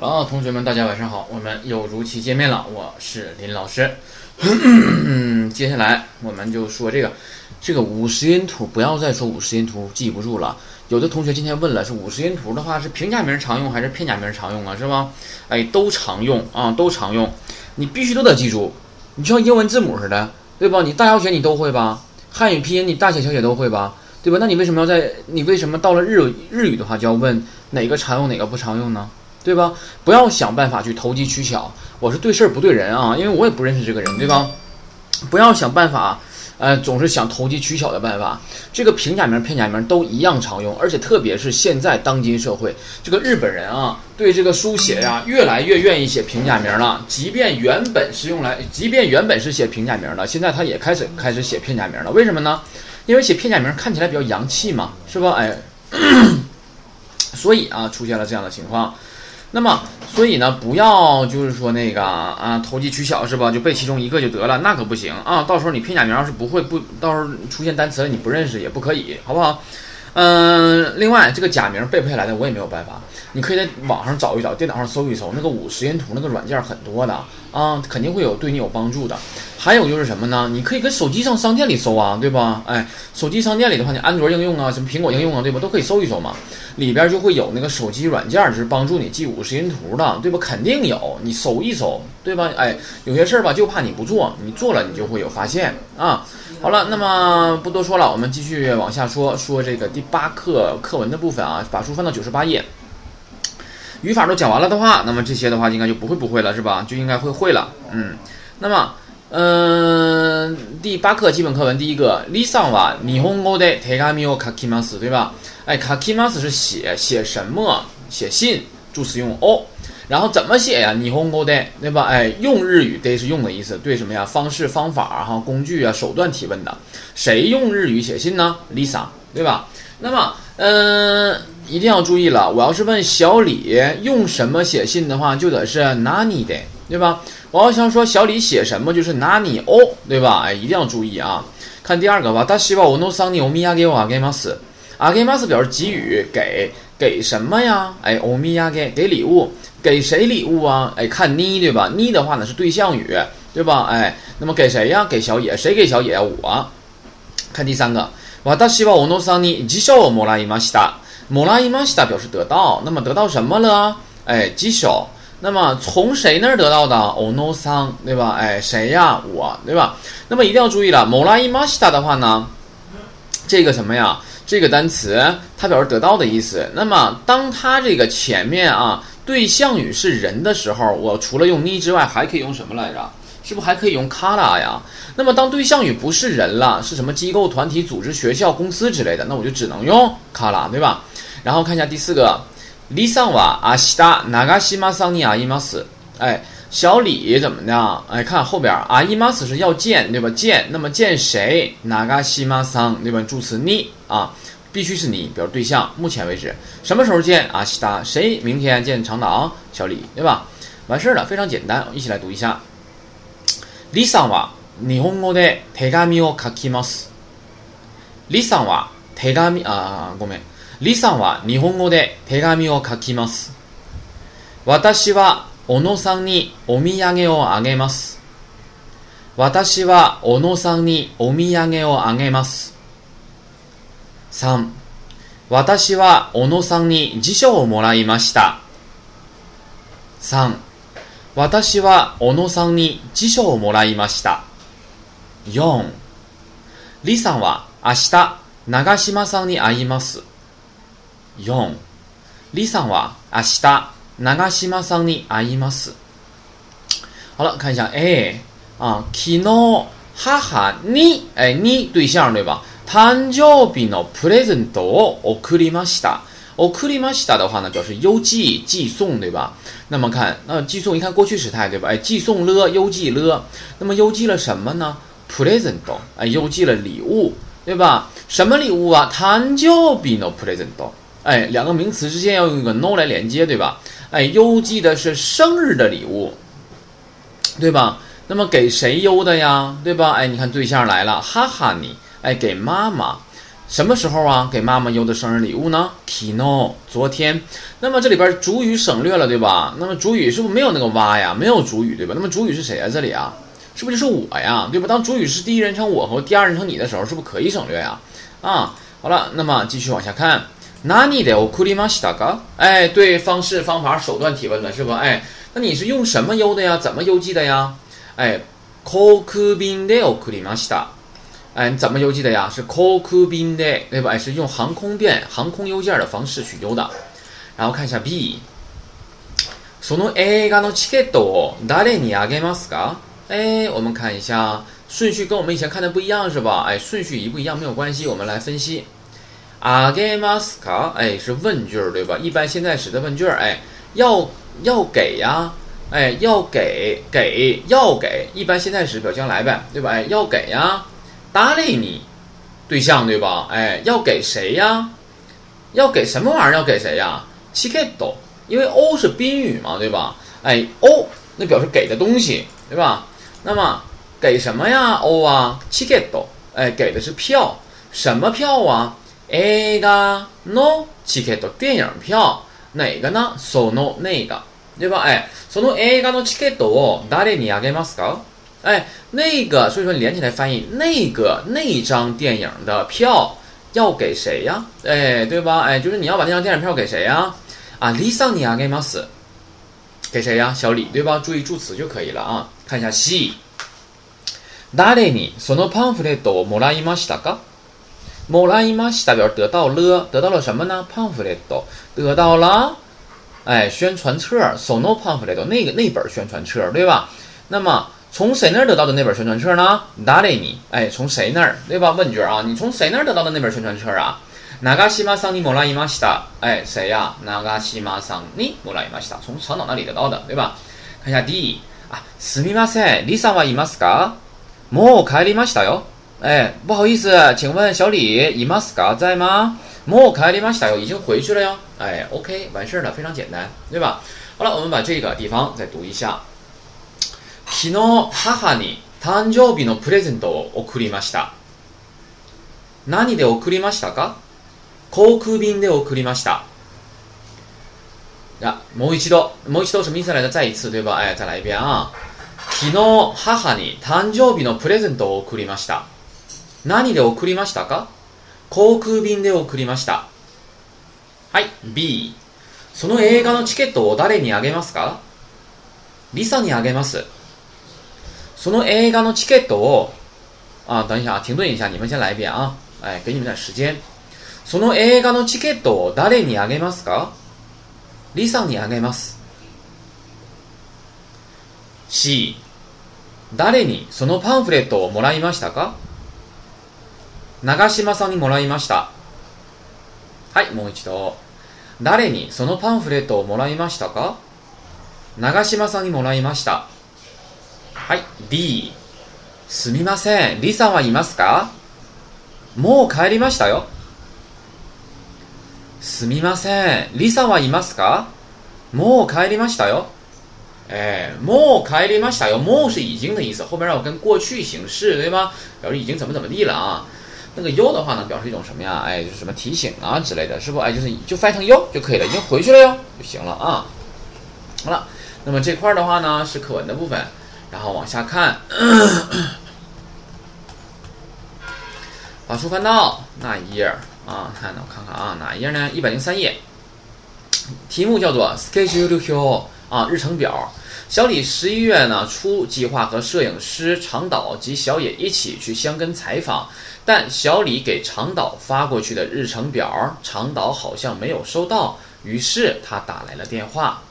好，同学们，大家晚上好，我们又如期见面了。我是林老师，接下来我们就说这个，这个五十音图，不要再说五十音图记不住了。有的同学今天问了，是五十音图的话，是平假名常用还是片假名常用啊？是吧？哎，都常用啊，都常用，你必须都得记住，你就像英文字母似的，对吧？你大小写你都会吧？汉语拼音你大写小写都会吧？对吧？那你为什么要在你为什么到了日日语的话就要问哪个常用哪个不常用呢？对吧？不要想办法去投机取巧。我是对事儿不对人啊，因为我也不认识这个人，对吧？不要想办法，呃，总是想投机取巧的办法。这个平假名、片假名都一样常用，而且特别是现在当今社会，这个日本人啊，对这个书写呀，越来越愿意写平假名了。即便原本是用来，即便原本是写平假名的，现在他也开始开始写片假名了。为什么呢？因为写片假名看起来比较洋气嘛，是吧？哎，所以啊，出现了这样的情况。那么，所以呢，不要就是说那个啊，投机取巧是吧？就背其中一个就得了，那可不行啊！到时候你拼假名要是不会，不，到时候出现单词了你不认识也不可以，好不好？嗯，另外这个假名背不下来的我也没有办法，你可以在网上找一找，电脑上搜一搜，那个五十音图那个软件很多的啊，肯定会有对你有帮助的。还有就是什么呢？你可以跟手机上商店里搜啊，对吧？哎，手机商店里的话，你安卓应用啊，什么苹果应用啊，对吧？都可以搜一搜嘛。里边就会有那个手机软件，就是帮助你记五十音图的，对吧？肯定有，你搜一搜，对吧？哎，有些事儿吧，就怕你不做，你做了，你就会有发现啊。好了，那么不多说了，我们继续往下说说这个第八课课文的部分啊。把书翻到九十八页，语法都讲完了的话，那么这些的话应该就不会不会了，是吧？就应该会会了。嗯，那么，嗯。嗯，第八课基本课文第一个，Lisa w 你 n h o n g o de t e a m e o k a k i m a s 对吧？哎 k a k i m a s 是写写什么？写信，助词用 o，然后怎么写呀你 i h o n g o d 对吧？哎，用日语 d a y 是用的意思，对什么呀？方式、方法哈，工具啊，手段提问的，谁用日语写信呢？Lisa，对吧？那么，嗯。一定要注意了，我要是问小李用什么写信的话，就得是哪里的，对吧？我要想说小李写什么，就是哪里哦，对吧？哎，一定要注意啊！看第二个吧，私はおのさん尼欧米ヤ给をあげます。あげます表示给予，给给什么呀？哎，欧米ヤ给给礼物，给谁礼物啊？哎，看你对吧？你的话呢是对象语，对吧？哎，那么给谁呀？给小野，谁给小野我看第三个，私はおのさん尼吉社をもらいました。某拉伊马西达表示得到，那么得到什么了？哎，技首。那么从谁那儿得到的？哦，o 桑，对吧？哎，谁呀？我，对吧？那么一定要注意了，某拉伊马西达的话呢，这个什么呀？这个单词它表示得到的意思。那么当它这个前面啊对象语是人的时候，我除了用你之外，还可以用什么来着？是不是还可以用卡拉呀？那么当对象语不是人了，是什么机构、团体、组织、学校、公司之类的，那我就只能用卡拉，对吧？然后看一下第四个，李桑瓦阿西达哪嘎西玛桑尼亚伊玛斯，哎，小李怎么样？哎，看后边，阿伊玛斯是要见，对吧？见，那么见谁？哪嘎西玛桑，对吧？助词你啊，必须是你，比如对象。目前为止，什么时候见？阿西达谁？明天见长岛小李，对吧？完事儿了，非常简单，一起来读一下。李さんは日本語で手紙を書きます。李さんは手紙、あ、ごめん。李さんは日本語で手紙を書きます。私は小野さんにお土産をあげます。私は小野さんにお土産をあげます。3. 私は小野さんに辞書をもらいました。3. 私は小野さんに辞書をもらいました。4、李さんは明日、長島さんに会います。4、李さんは明日、長島さんに会います。好了，看一下 A 啊，kino 哈哈你哎你对象对吧？誕生日のプレゼントを送りました。送りましたの話呢，表示邮寄寄送对吧？那么看，那寄送一看过去时态对吧？哎，寄送了，邮寄了。那么邮寄了什么呢 p r e s e n t 哎，邮寄了礼物，对吧？什么礼物啊 t 就 n i no p r e s e n t a 哎，两个名词之间要用一个 no 来连接，对吧？哎，邮寄的是生日的礼物，对吧？那么给谁邮的呀？对吧？哎，你看对象来了，哈哈，你哎，给妈妈。什么时候啊？给妈妈邮的生日礼物呢？Kino，昨天。那么这里边主语省略了，对吧？那么主语是不是没有那个“我”呀？没有主语，对吧？那么主语是谁啊？这里啊，是不是就是我呀？对吧？当主语是第一人称“我”和第二人称“你”的时候，是不是可以省略呀？啊，好了，那么继续往下看。哪里的？我クリましたか？哎，对，方式、方法、手段提问了，是不？哎，那你是用什么邮的呀？怎么邮寄的呀？哎，航空便で送りました。哎，你怎么邮寄的呀？是 Koku 空空兵的，对吧？哎，是用航空便、航空邮件的方式去邮的。然后看一下 B。その映画のチケットを誰にあげますか？哎，我们看一下顺序跟我们以前看的不一样是吧？哎，顺序一不一样没有关系，我们来分析。あげますか？哎，是问句儿对吧？一般现在时的问句儿，哎，要要给呀，哎，要给给要给，一般现在时表将来呗，对吧？哎，要给呀。搭理你，对象对吧？哎，要给谁呀？要给什么玩意儿？要给谁呀？チケット，因为 O 是宾语嘛，对吧？哎，O 那表示给的东西，对吧？那么给什么呀？O 啊，チケット，哎，给的是票，什么票啊？映画のチケット，电影票，哪个呢？その那个，对吧？哎，その映画のチケットを誰にあげますか？哎，那个，所以说连起来翻译，那个那张电影的票要给谁呀？哎，对吧？哎，就是你要把那张电影票给谁呀？啊 l i 你啊，干嘛死？给谁呀？小李，对吧？注意助词就可以了啊。看一下，She，誰にそのパンフレットもらいましたか？もらいました代表得到了，得到了什么呢？パンフレット，得到了，哎，宣传册，そのパンフレット那个那本宣传册，对吧？那么。从谁那儿得到的那本宣传册呢？哪里你？哎，从谁那儿？对吧？问卷啊，你从谁那儿得到的那本宣传册啊？哪个西马桑尼莫拉伊ま西た？哎，谁呀？哪个西马桑尼莫拉伊ま西た？从山岛那里得到的，对吧？看一下 D 啊。すみません、李さんはいますか？もう帰りましたよ。哎，不好意思，请问小李，いますか在吗？もう帰りましたよ，已经回去了哟。哎，OK，完事儿了，非常简单，对吧？好了，我们把这个地方再读一下。昨日母に誕生日のプレゼントを贈りました。何で贈りましたか航空便で贈りました。や、もう一度、もう一度、見せられた再一次对吧哎、再来一遍昨日、母に誕生日のプレゼントを贈りました。何で贈りましたか航空便で贈りました。はい、B。その映画のチケットを誰にあげますかリサにあげます。その映画のチケットを、あ、等一下停顿一下，你们先来一遍啊，え、给你们点时间。その映画のチケットを誰にあげますか？リさんにあげます。C、誰にそのパンフレットをもらいましたか？長島さんにもらいました。はい、もう一度。誰にそのパンフレットをもらいましたか？長島さんにもらいました。い D。すみません、李さんはいますか？もう帰りましたよ。すみません、李さんはいますか？もう帰りましたよ。もう帰りましたよ。もう是已经的意思，后面要跟过去形式，对吗？表示已经怎么怎么地了啊。那个 you 的话呢，表示一种什么呀？哎，就是什么提醒啊之类的，是不？哎，就是就翻成 you 就可以了，已经回去了哟，就行了啊。好了，那么这块的话呢，是课文的部分。然后往下看，把书翻到那一页啊，看我看看啊，哪一页呢？一百零三页，题目叫做《Sketch UQ》啊，日程表。小李十一月呢初计划和摄影师长岛及小野一起去香根采访，但小李给长岛发过去的日程表，长岛好像没有收到，于是他打来了电话。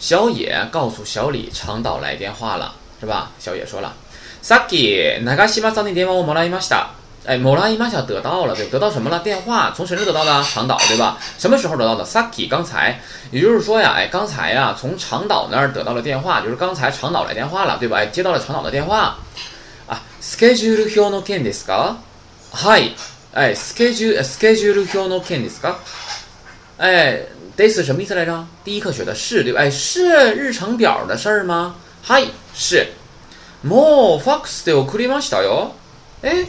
小野告诉小李，长岛来电话了。是吧？小野说了，Saki，哪个西马桑的电话我没来伊马哎，没来伊马西奥得到了，对，得到什么了？电话，从谁这得到的？长岛，对吧？什么时候得到的？Saki，刚才。也就是说呀，哎，刚才呀，从长岛那儿得到了电话，就是刚才长岛来电话了，对吧？哎，接到了长岛的电话。啊，スケジュール表の件ですか？嗨，哎，スケジュスケジュール表の件ですか？哎，this 什么意思来着？第一课学的是对，哎，是日程表的事儿吗？嗨。是，もう fax で送りましたよ。哎，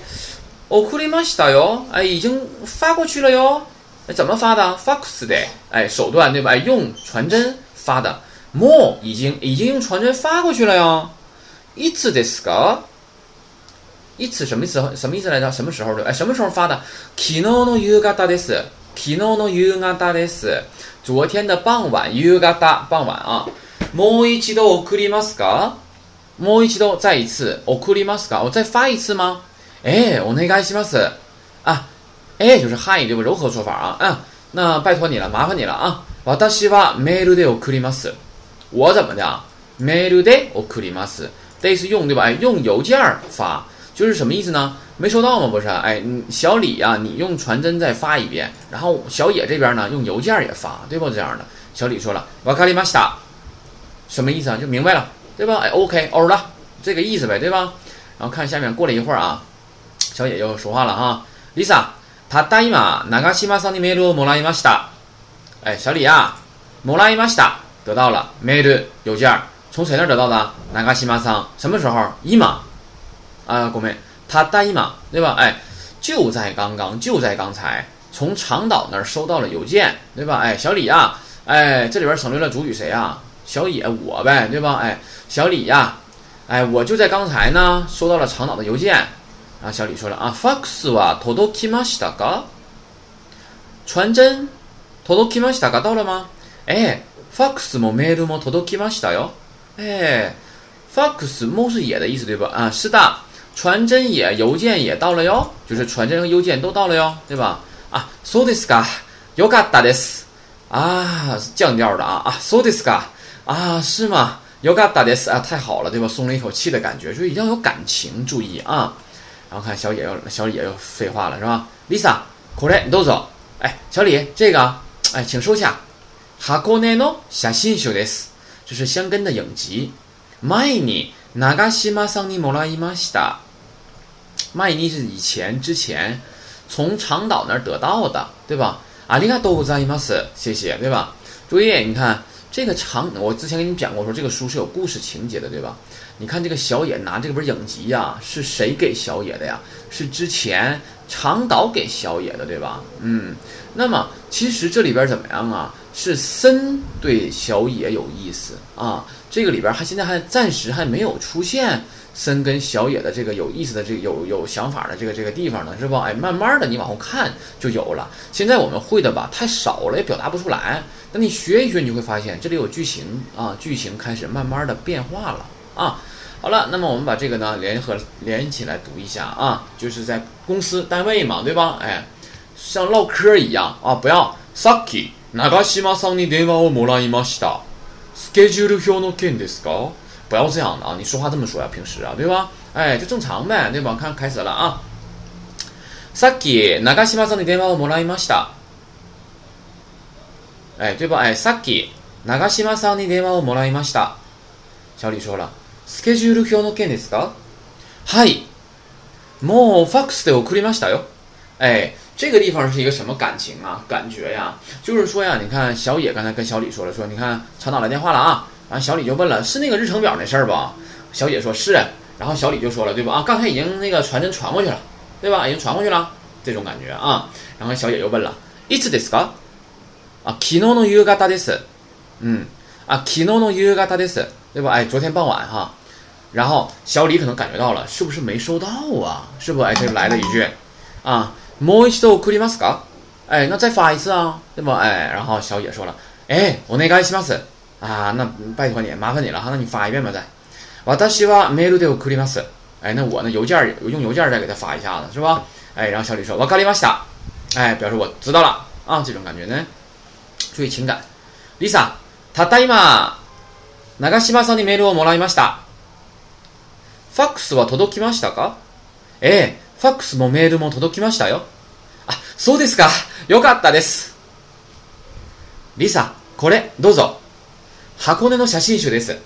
送りましたよ。哎，已经发过去了哟。哎，怎么发的？fax で，哎，手段对吧？用传真发的。もう已经已经用传真发过去了哟。いつですか？いつ什么时候？什么意思来着？什么时候的？哎，什么时候发的？昨日の夕方です。昨日の夕方です。昨天的傍晚。夕方，傍晚啊。もう一度送りますか？もう一度、再一次、送给你吗？我再发一次吗？哎，お願いします啊！哎，就是汉语对吧？柔和说法啊。嗯，那拜托你了，麻烦你了啊。私はメールで送ります。我怎么的啊？メールで送ります。这是用对吧？哎，用邮件发，就是什么意思呢？没收到吗？不是？哎，小李呀，你用传真再发一遍。然后小野这边呢，用邮件也发，对不？这样的。小李说了，わかりました。什么意思啊？就明白了。对吧？哎，OK，欧了，这个意思呗，对吧？然后看下面，过了一会儿啊，小野又说话了哈。Lisa，他代码 nagashimasan 的 m a i 哎，小李啊 m o r a i m 得到了 m a i 邮件儿，从谁那儿得到的 n a g a s 什么时候？一码啊，国妹，他代码对吧？哎，就在刚刚，就在刚才，从长岛那儿收到了邮件，对吧？哎，小李啊，哎，这里边省略了主语谁啊？小野我呗，对吧？哎。小李呀，哎，我就在刚才呢，收到了长岛的邮件。啊，小李说了啊，fax は届きま a た传真、届きましたか、到了吗？哎，fax もメールも届きま t たよ。哎，fax mo 是也的意思，对吧？啊，是的，传真也，邮件也到了哟，就是传真和邮件都到了哟，对吧？啊，そうですか。良かったです。啊，降调的啊啊，そうですか？啊，是吗？有 a 达的斯啊，太好了，对吧？松了一口气的感觉，所以要有感情，注意啊。然后看小野又小野又废话了，是吧？Lisa，Kurei，都走。哎，小李，这个哎，请收下。Hakone no s h a s i n shoudes，这是香根的影集。Mai ni nagashima san mora i m a s i t a m i ni 是以前之前从长岛那儿得到的，对吧？Arigato z a i 谢谢，对吧？注意，你看。这个长，我之前给你讲过，说这个书是有故事情节的，对吧？你看这个小野拿这本影集呀，是谁给小野的呀？是之前长岛给小野的，对吧？嗯，那么其实这里边怎么样啊？是森对小野有意思啊？这个里边还现在还暂时还没有出现。森跟小野的这个有意思的这有有想法的这个这个地方呢，是不？哎，慢慢的你往后看就有了。现在我们会的吧，太少了，也表达不出来。那你学一学，你会发现这里有剧情啊，剧情开始慢慢的变化了啊。好了，那么我们把这个呢联合连起来读一下啊，就是在公司单位嘛，对吧？哎，像唠嗑一样啊，不要。Saki，なんに電話をもらいました。スケジュール表の件ですか？不要这样的啊！你说话这么说呀，平时啊，对吧？哎，就正常呗，对吧？看开始了啊！さっき長島さんに電話をもらいました。哎，对吧？哎，さっき長島さんに電話をもらいました。小李说了，スケジュール表の件ですか？はい。もうファックスで送りましたよ。哎，这个地方是一个什么感情啊？感觉啊，就是说呀，你看小野刚才跟小李说了，说你看厂长来电话了啊。完，小李就问了，是那个日程表那事儿吧？小姐说是，然后小李就说了，对吧？啊，刚才已经那个传真传过去了，对吧？已经传过去了，这种感觉啊。然后小姐又问了，いつですか？啊，昨日の夕方です。嗯，啊，昨日の夕方です，对吧？哎，昨天傍晚哈。然后小李可能感觉到了，是不是没收到啊？是不？哎，就来了一句，啊，もう一度送りますか？哎，那再发一次啊，对吧？哎，然后小姐说了，哎，我那个エキマス。あ啊，那拜托你，麻烦你了哈，那你发一遍吧再。私はメールで送ります。哎，那我呢邮件用邮件再给他发一下子是吧？哎，然后小李说我咖喱玛西达，哎，表示我知道了啊，这种感觉呢，注意情感。Lisa，ただい長島さんにメールをもらいました。ファックスは届きましたか？ええ、ファックスもメールも届きましたよ。あ、そうですか。よかったです。リサ、これ、どうぞ。箱根の写真集です。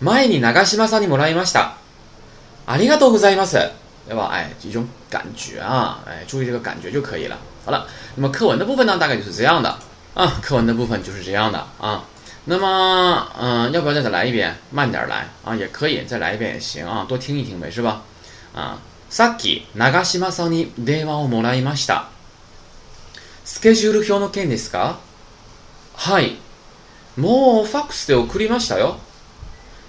前に長島さんにもらいました。ありがとうございます。では、え、一种感觉啊，え、注意这个感觉就可以了。好了，那么课文的部分呢，大概就是这样的啊。课文的部分就是这样的啊。那么，嗯、要不要再来一遍？慢点来啊，也可以，再来一遍也行啊，多听一听呗，是吧？啊，さっき長島さんに電話をもらいました。スケジュール表の件ですか？はい。もうファックスで送りましたよ。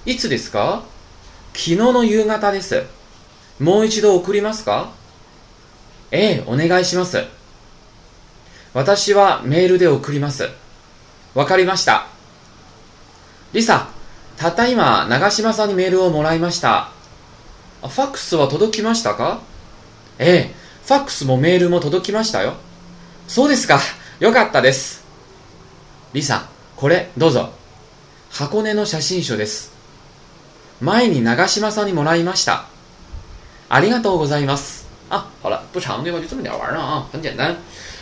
いつですか昨日の夕方です。もう一度送りますかええ、お願いします。私はメールで送ります。わかりました。リサ、たった今、長島さんにメールをもらいました。ファックスは届きましたかええ、ファックスもメールも届きましたよ。そうですか。よかったです。リサ、これどうぞ。箱根の写真書です。前に長島さんにもらいました。ありがとうございます。啊，好了，不长对吧？就这么点玩意儿啊，很简单。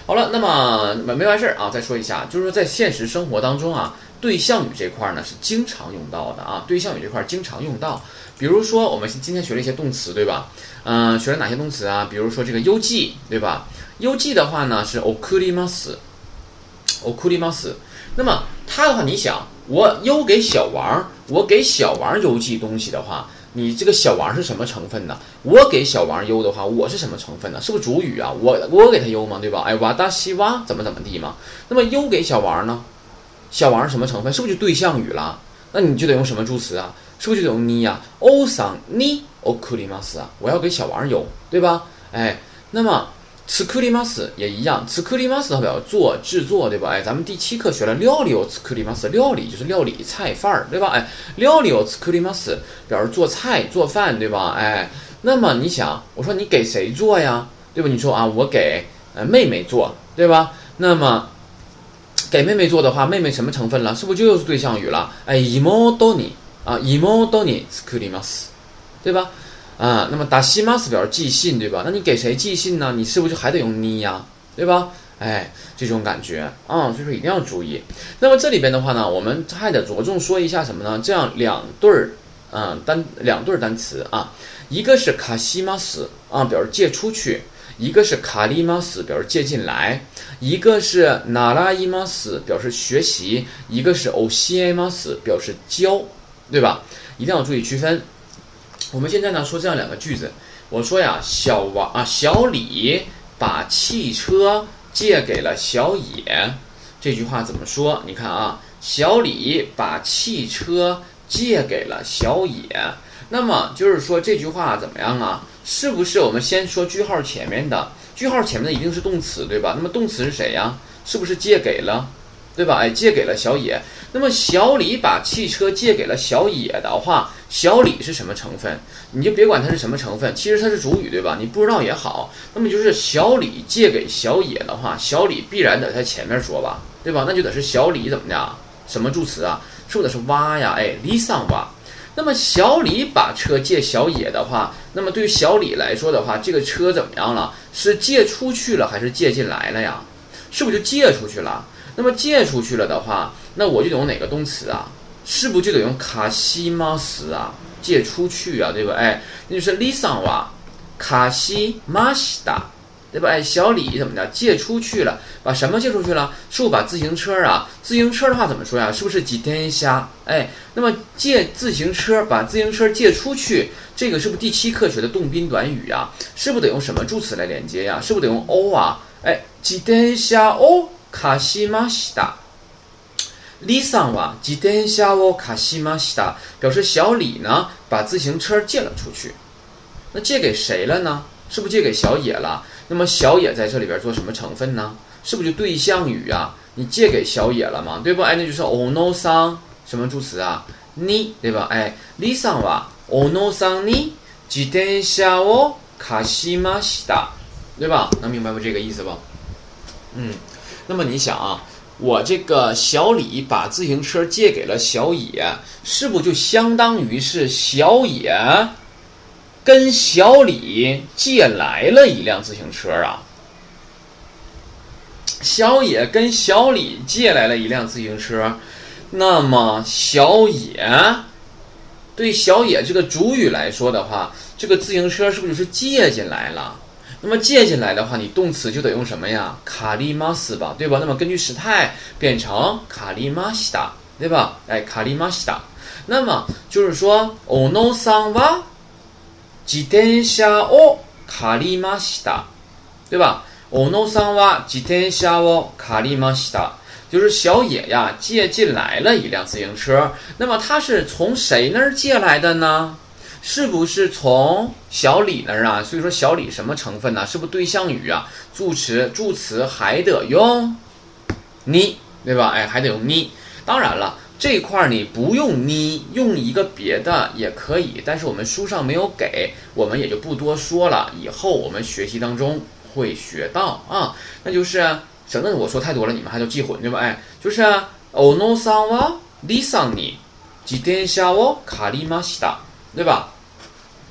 好了，那么没完事儿啊，再说一下，就是说在现实生活当中啊，对象语这块儿呢是经常用到的啊，对象语这块儿经常用到。比如说我们今天学了一些动词对吧？嗯，学了哪些动词啊？比如说这个「優記」对吧？「優記」的话呢是「o u i m a おくり u す」、「おくります」。那么他的话，你想，我邮给小王，我给小王邮寄东西的话，你这个小王是什么成分呢？我给小王邮的话，我是什么成分呢？是不是主语啊？我我给他邮吗？对吧？哎，哇达西哇怎么怎么地嘛？那么邮给小王呢？小王是什么成分？是不是就对象语了？那你就得用什么助词啊？是不是就得用你呀？オサンニオクリマス啊，我要给小王邮，对吧？哎，那么。吃ク里马斯也一样，吃クリマ的代表做制作，对吧？哎，咱们第七课学了料理，吃ク里马斯，料理就是料理菜饭儿，对吧？哎，料理吃ク里马斯，表示做菜做饭，对吧？哎，那么你想，我说你给谁做呀？对吧？你说啊，我给呃妹妹做，对吧？那么给妹妹做的话，妹妹什么成分了？是不是就又是对象语了？哎，妹都 y 啊，妹都你作ります，对吧？啊，那么达西马斯表示寄信，对吧？那你给谁寄信呢？你是不是就还得用你呀，对吧？哎，这种感觉啊，所以说一定要注意。那么这里边的话呢，我们还得着重说一下什么呢？这样两对儿，嗯，单两对儿单词啊，一个是卡西马斯啊，表示借出去；一个是卡利马斯表示借进来；一个是那拉伊马斯表示学习；一个是欧西马斯表示教，对吧？一定要注意区分。我们现在呢说这样两个句子，我说呀，小王啊，小李把汽车借给了小野，这句话怎么说？你看啊，小李把汽车借给了小野，那么就是说这句话怎么样啊？是不是我们先说句号前面的？句号前面的一定是动词，对吧？那么动词是谁呀？是不是借给了，对吧？哎，借给了小野。那么小李把汽车借给了小野的话。小李是什么成分？你就别管它是什么成分，其实它是主语，对吧？你不知道也好。那么就是小李借给小野的话，小李必然得在前面说吧，对吧？那就得是小李怎么的啊？什么助词啊？是不是得是哇呀？哎，s a 哇。那么小李把车借小野的话，那么对于小李来说的话，这个车怎么样了？是借出去了还是借进来了呀？是不是就借出去了？那么借出去了的话，那我就用哪个动词啊？是不就得用卡西马斯啊，借出去啊，对吧？哎，那就是 Lisa 哇，卡西马西达，对吧？哎，小李怎么的借出去了？把什么借出去了？是不是把自行车啊？自行车的话怎么说呀？是不是几天下？哎，那么借自行车，把自行车借出去，这个是不是第七课学的动宾短语啊？是不是得用什么助词来连接呀？是不是得用 o 啊？哎，几天下 o 卡西马西达。李桑哇，自転車を貸しました。表示小李呢，把自行车借了出去。那借给谁了呢？是不借给小野了？那么小野在这里边做什么成分呢？是不是就对象语啊？你借给小野了吗？对不？哎，那就是おのさん，什么助词啊？你，对吧？哎，李桑哇，おのさんに自転車を貸しました，对吧？能明白不？这个意思不？嗯，那么你想啊？我这个小李把自行车借给了小野，是不就相当于是小野跟小李借来了一辆自行车啊？小野跟小李借来了一辆自行车，那么小野对小野这个主语来说的话，这个自行车是不是就是借进来了？那么借进来的话，你动词就得用什么呀？卡利马斯吧，对吧？那么根据时态变成借りました，对吧？哎，借りました。那么就是说，小野呀借进来了一辆自行车。那么他是从谁那儿借来的呢？是不是从小李那儿啊？所以说小李什么成分呢？是不是对象语啊？助词助词还得用，你对吧？哎，还得用你。当然了，这块儿你不用你，用一个别的也可以。但是我们书上没有给，我们也就不多说了。以后我们学习当中会学到啊。那就是省得我说太多了，你们还都记混对吧？哎，就是おのさんは李さに自転車を借りました。对吧？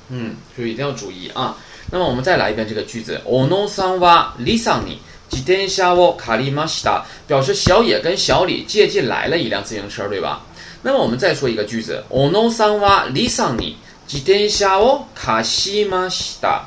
嗯，所以一定要注意啊。那么我们再来一遍这个句子：ono san wa risani j i t k a i m a s h t a 表示小野跟小李借进来了一辆自行车，对吧？那么我们再说一个句子：ono san wa risani j i t k a s i m a s h t a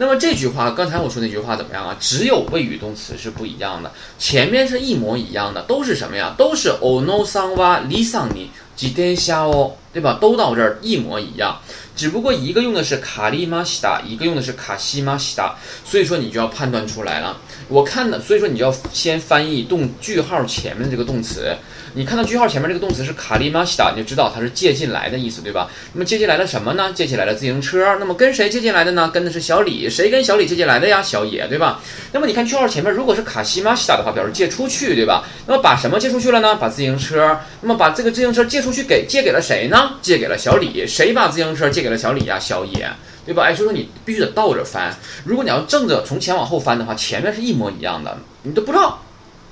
那么这句话，刚才我说那句话怎么样啊？只有谓语动词是不一样的，前面是一模一样的，都是什么呀？都是 ono san wa i s a i 几天下哦，对吧？都到这儿一模一样，只不过一个用的是卡利玛西达，一个用的是卡西玛西达，所以说你就要判断出来了。我看的，所以说你就要先翻译动句号前面的这个动词。你看到句号前面这个动词是卡利玛西达，你就知道它是借进来的意思，对吧？那么借进来了什么呢？借进来了自行车。那么跟谁借进来的呢？跟的是小李。谁跟小李借进来的呀？小野，对吧？那么你看句号前面，如果是卡西玛西达的话，表示借出去，对吧？那么把什么借出去了呢？把自行车。那么把这个自行车借出去给借给了谁呢？借给了小李。谁把自行车借给了小李呀？小野。对吧？哎，以说你必须得倒着翻。如果你要正着从前往后翻的话，前面是一模一样的，你都不知道，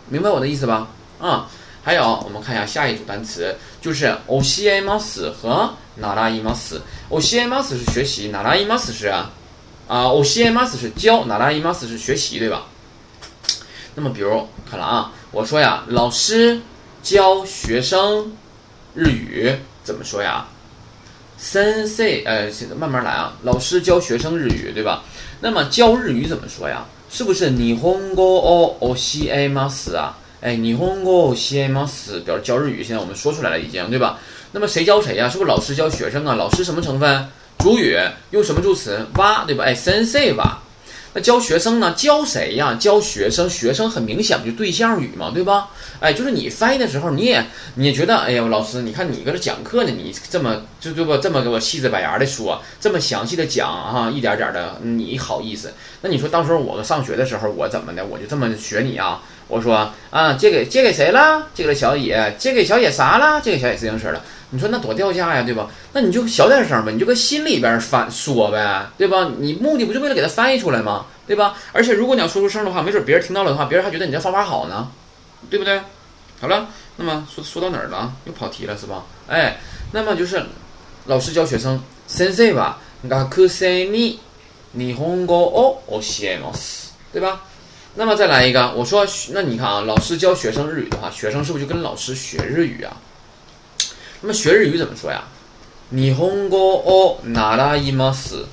明白我的意思吧？啊，还有，我们看一下下一组单词，就是 osimas 和 naraimas。osimas 是学习，naraimas 是啊，osimas 是教，naraimas 是学习，对吧？那么，比如看了啊，我说呀，老师教学生日语，怎么说呀？sense，哎，慢慢来啊，老师教学生日语，对吧？那么教日语怎么说呀？是不是“ニホンゴオオシ m a ス”啊？哎，“ニホンゴオシ m a ス”表示教日语，现在我们说出来了，已经对吧？那么谁教谁啊？是不是老师教学生啊？老师什么成分？主语用什么助词？哇，对吧？哎，sense 哇。教学生呢？教谁呀？教学生，学生很明显就对象语嘛，对吧？哎，就是你翻译的时候，你也，你觉得，哎呀，老师，你看你搁这讲课呢，你这么，就这么这么给我细枝板牙的说，这么详细的讲啊，一点点的，你好意思？那你说到时候我们上学的时候，我怎么的？我就这么学你啊？我说啊，借给借给谁了？借给了小野，借给小野啥了？借给小野自行车了。你说那多掉价呀，对吧？那你就小点声呗，你就跟心里边翻说呗，对吧？你目的不就为了给他翻译出来吗？对吧？而且如果你要说出声的话，没准别人听到了的话，别人还觉得你这方法好呢，对不对？好了，那么说说到哪儿了？又跑题了是吧？哎，那么就是老师教学生，先生は学生に日本語を教えます，对吧？那么再来一个，我说那你看啊，老师教学生日语的话，学生是不是就跟老师学日语啊？那么学日语怎么说呀？日本语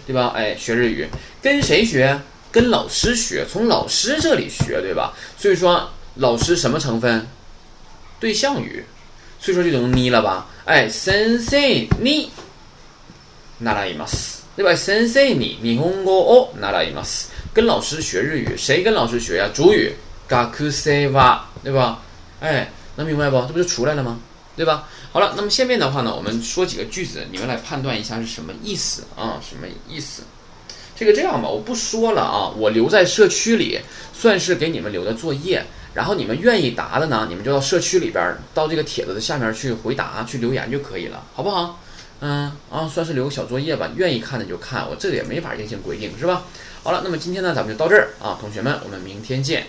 对吧？哎，学日语跟谁学？跟老师学，从老师这里学对吧？所以说老师什么成分？对象语，所以说就成你了吧？哎，先生に、習います对吧？先生に、日本语を習います。跟老师学日语，谁跟老师学呀？主语、学生哇对吧？哎，能明白不？这不就出来了吗？对吧？好了，那么下面的话呢，我们说几个句子，你们来判断一下是什么意思啊？什么意思？这个这样吧，我不说了啊，我留在社区里，算是给你们留的作业。然后你们愿意答的呢，你们就到社区里边，到这个帖子的下面去回答、去留言就可以了，好不好？嗯，啊，算是留个小作业吧，愿意看的就看，我这个也没法硬性规定，是吧？好了，那么今天呢，咱们就到这儿啊，同学们，我们明天见。